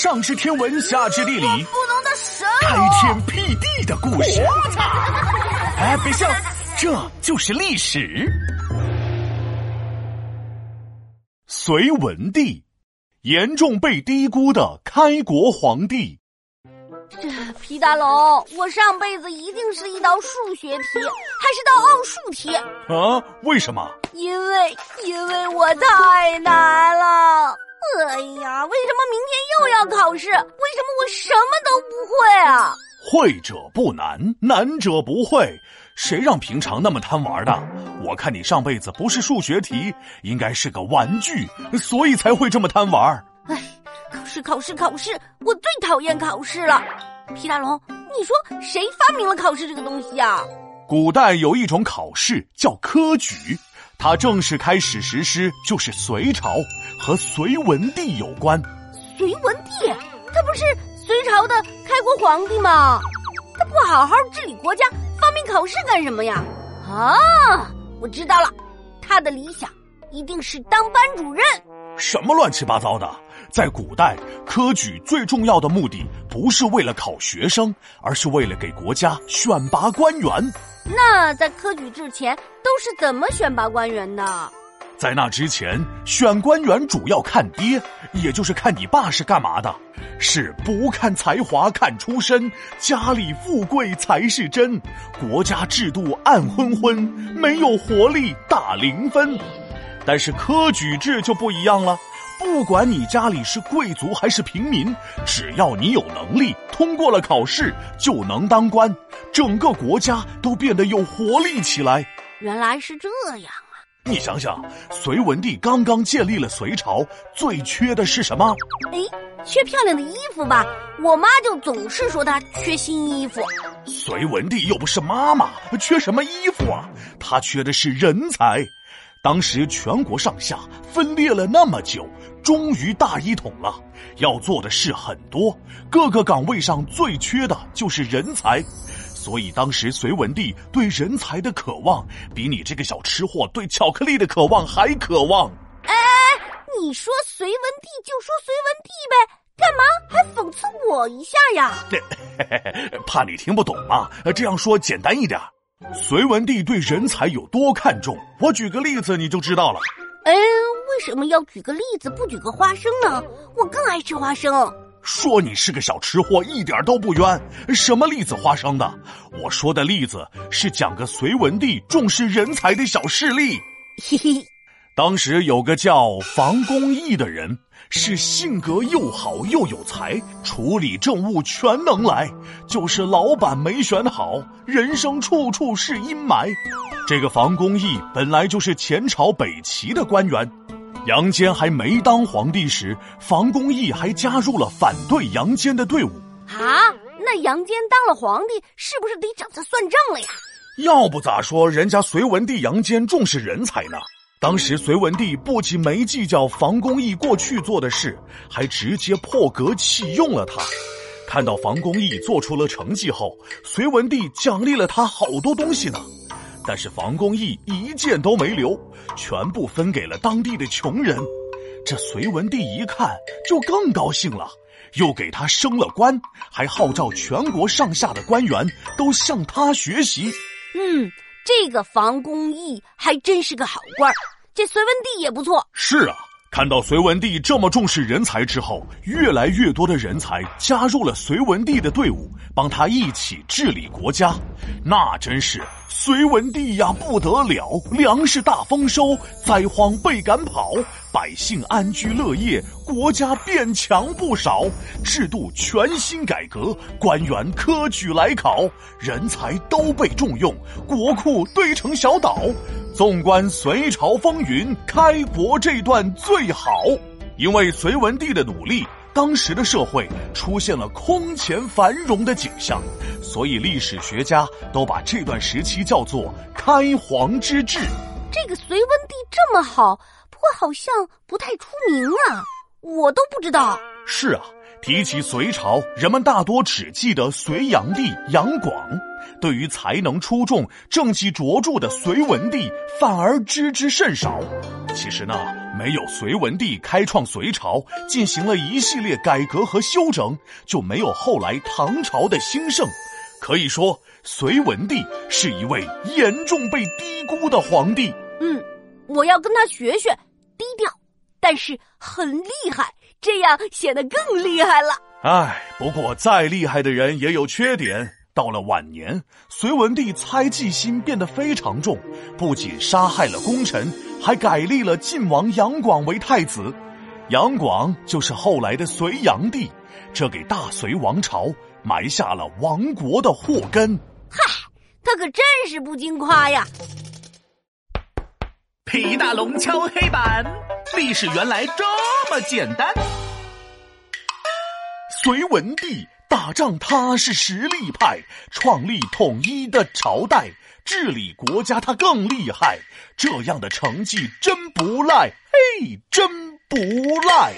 上知天文，下知地理，不能的神开天辟地的故事。哎，别笑，这就是历史。隋文帝，严重被低估的开国皇帝。这皮大龙，我上辈子一定是一道数学题，还是道奥数题啊？为什么？因为因为我太难了。哎呀，为什么明天又要考试？为什么我什么都不会啊？会者不难，难者不会。谁让平常那么贪玩的？我看你上辈子不是数学题，应该是个玩具，所以才会这么贪玩。哎。考试，考试，考试！我最讨厌考试了。皮大龙，你说谁发明了考试这个东西啊？古代有一种考试叫科举，它正式开始实施就是隋朝，和隋文帝有关。隋文帝，他不是隋朝的开国皇帝吗？他不好好治理国家，发明考试干什么呀？啊，我知道了，他的理想一定是当班主任。什么乱七八糟的！在古代，科举最重要的目的不是为了考学生，而是为了给国家选拔官员。那在科举之前都是怎么选拔官员的？在那之前，选官员主要看爹，也就是看你爸是干嘛的。是不看才华，看出身，家里富贵才是真。国家制度暗昏昏，没有活力打零分。但是科举制就不一样了。不管你家里是贵族还是平民，只要你有能力，通过了考试就能当官，整个国家都变得有活力起来。原来是这样啊！你想想，隋文帝刚刚建立了隋朝，最缺的是什么？哎，缺漂亮的衣服吧？我妈就总是说她缺新衣服。隋文帝又不是妈妈，缺什么衣服啊？他缺的是人才。当时全国上下分裂了那么久，终于大一统了。要做的事很多，各个岗位上最缺的就是人才，所以当时隋文帝对人才的渴望，比你这个小吃货对巧克力的渴望还渴望。哎，你说隋文帝就说隋文帝呗，干嘛还讽刺我一下呀？怕你听不懂嘛，这样说简单一点。隋文帝对人才有多看重？我举个例子你就知道了。哎，为什么要举个例子不举个花生呢？我更爱吃花生。说你是个小吃货一点都不冤。什么栗子花生的？我说的例子是讲个隋文帝重视人才的小事例。嘿嘿，当时有个叫房公义的人。是性格又好又有才，处理政务全能来，就是老板没选好，人生处处是阴霾。这个房公义本来就是前朝北齐的官员，杨坚还没当皇帝时，房公义还加入了反对杨坚的队伍。啊，那杨坚当了皇帝，是不是得找他算账了呀？要不咋说人家隋文帝杨坚重视人才呢？当时隋文帝不仅没计较房公义过去做的事，还直接破格启用了他。看到房公义做出了成绩后，隋文帝奖励了他好多东西呢。但是房公义一件都没留，全部分给了当地的穷人。这隋文帝一看就更高兴了，又给他升了官，还号召全国上下的官员都向他学习。嗯。这个房公义还真是个好官儿这隋文帝也不错。是啊，看到隋文帝这么重视人才之后，越来越多的人才加入了隋文帝的队伍，帮他一起治理国家，那真是。隋文帝呀，不得了！粮食大丰收，灾荒被赶跑，百姓安居乐业，国家变强不少。制度全新改革，官员科举来考，人才都被重用，国库堆成小岛。纵观隋朝风云，开国这段最好，因为隋文帝的努力。当时的社会出现了空前繁荣的景象，所以历史学家都把这段时期叫做“开皇之治”。这个隋文帝这么好，不过好像不太出名啊，我都不知道。是啊，提起隋朝，人们大多只记得隋炀帝杨广，对于才能出众、政绩卓著的隋文帝反而知之甚少。其实呢，没有隋文帝开创隋朝，进行了一系列改革和修整，就没有后来唐朝的兴盛。可以说，隋文帝是一位严重被低估的皇帝。嗯，我要跟他学学，低调，但是很厉害，这样显得更厉害了。唉，不过再厉害的人也有缺点。到了晚年，隋文帝猜忌心变得非常重，不仅杀害了功臣，还改立了晋王杨广为太子。杨广就是后来的隋炀帝，这给大隋王朝埋下了亡国的祸根。嗨，他可真是不经夸呀！皮大龙敲黑板，历史原来这么简单。隋文帝。打仗他是实力派，创立统一的朝代，治理国家他更厉害，这样的成绩真不赖，嘿，真不赖。